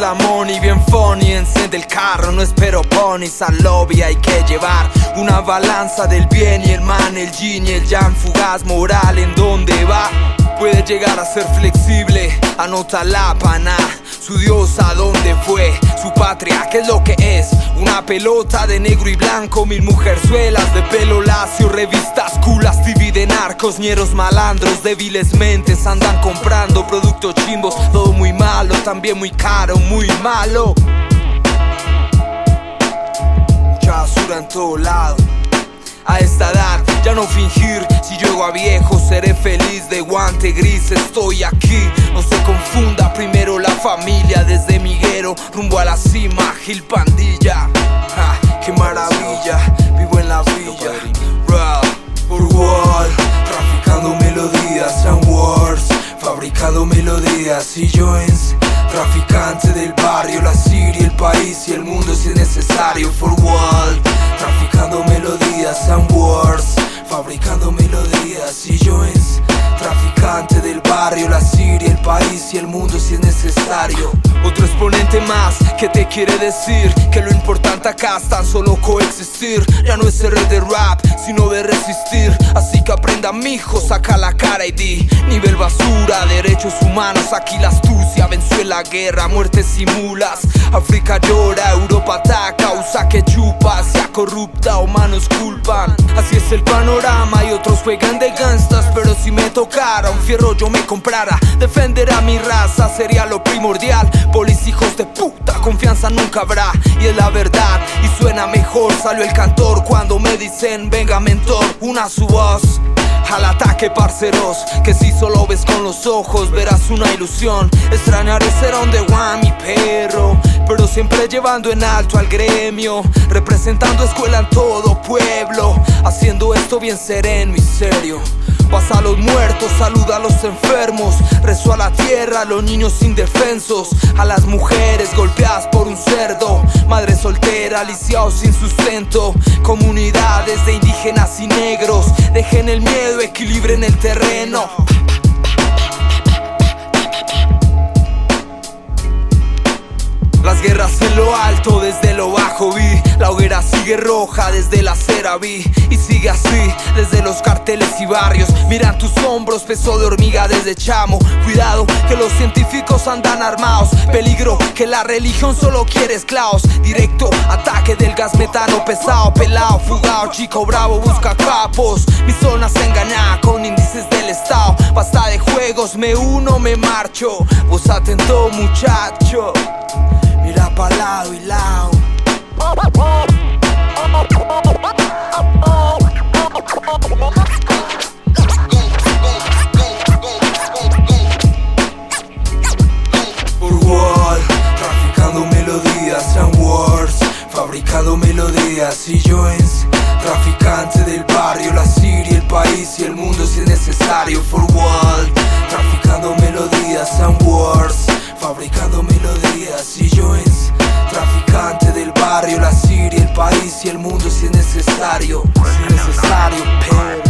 la money, bien funny. Enciende el carro, no espero ponis. Al lobby hay que llevar una balanza del bien y el man, el yin y el yang. Fugaz moral, ¿en dónde va? Puede llegar a ser flexible, anota la pana. Su Dios a dónde fue, su patria, ¿qué es lo que es? Una pelota de negro y blanco, mil mujerzuelas de pelo lacio, revistas culas, TV de narcos, ñeros malandros, débiles mentes andan comprando productos chimbos, todo muy malo, también muy caro, muy malo. Basura en todo lado. A esta edad ya no fingir, si llego a viejo seré feliz de guante gris, estoy aquí, no se confunda, primero la familia desde Miguero rumbo a la cima, Gil Pandilla, ja, qué maravilla, vivo en la villa, Ra, por wall, traficando melodías and words, fabricando melodías. Y joints. Traficante del barrio, la Siria, el país y el mundo si es necesario. For wall, la Siria, el país y el mundo si es necesario. Otro exponente más que te quiere decir que lo importante acá es tan solo coexistir. Ya no es ser de rap, sino de resistir. Así que aprenda, mijo, saca la cara y di: nivel basura, derechos humanos. Aquí la astucia venció en la guerra, muertes simulas. África llora, Europa ataca, usa que chupa, sea corrupta, humanos culpan. Así es el panorama y otros juegan de gangstas, pero si me tocara un fierro yo me comprara. Defender a mi raza sería lo primordial. Polis hijos de puta, confianza nunca habrá. Y es la verdad, y suena mejor. Salió el cantor cuando me dicen, venga mentor, una su voz. Al ataque, parceros, que si solo ves con los ojos verás una ilusión. Extrañaré ser donde Juan, mi perro, pero siempre llevando en alto al gremio, representando escuela en todo pueblo, haciendo esto bien sereno y serio. Pasa a los muertos, saluda a los enfermos, rezo a la tierra, a los niños indefensos, a las mujeres golpeadas por un cerdo, madre soltera, lisiados sin sustento, comunidades de indígenas y negros, dejen el miedo, equilibren el terreno. Las guerras en lo alto, desde lo bajo La hoguera sigue roja, desde la acera vi Y sigue así, desde los carteles y barrios. Miran tus hombros, peso de hormiga desde chamo. Cuidado, que los científicos andan armados. Peligro, que la religión solo quiere esclavos. Directo, ataque del gas metano pesado Pelado, fugado, chico bravo, busca capos. Mi zona se engaña con índices del estado. Basta de juegos, me uno, me marcho. Vos atento muchacho. Mira pa' lado y lado. Fabricando melodías y joints. Traficante del barrio, la Siria, el país y el mundo si es necesario. For wall, traficando melodías and words, fabricando melodías y joints. Traficante del barrio, la Siria, el país y el mundo si es necesario. Si es necesario.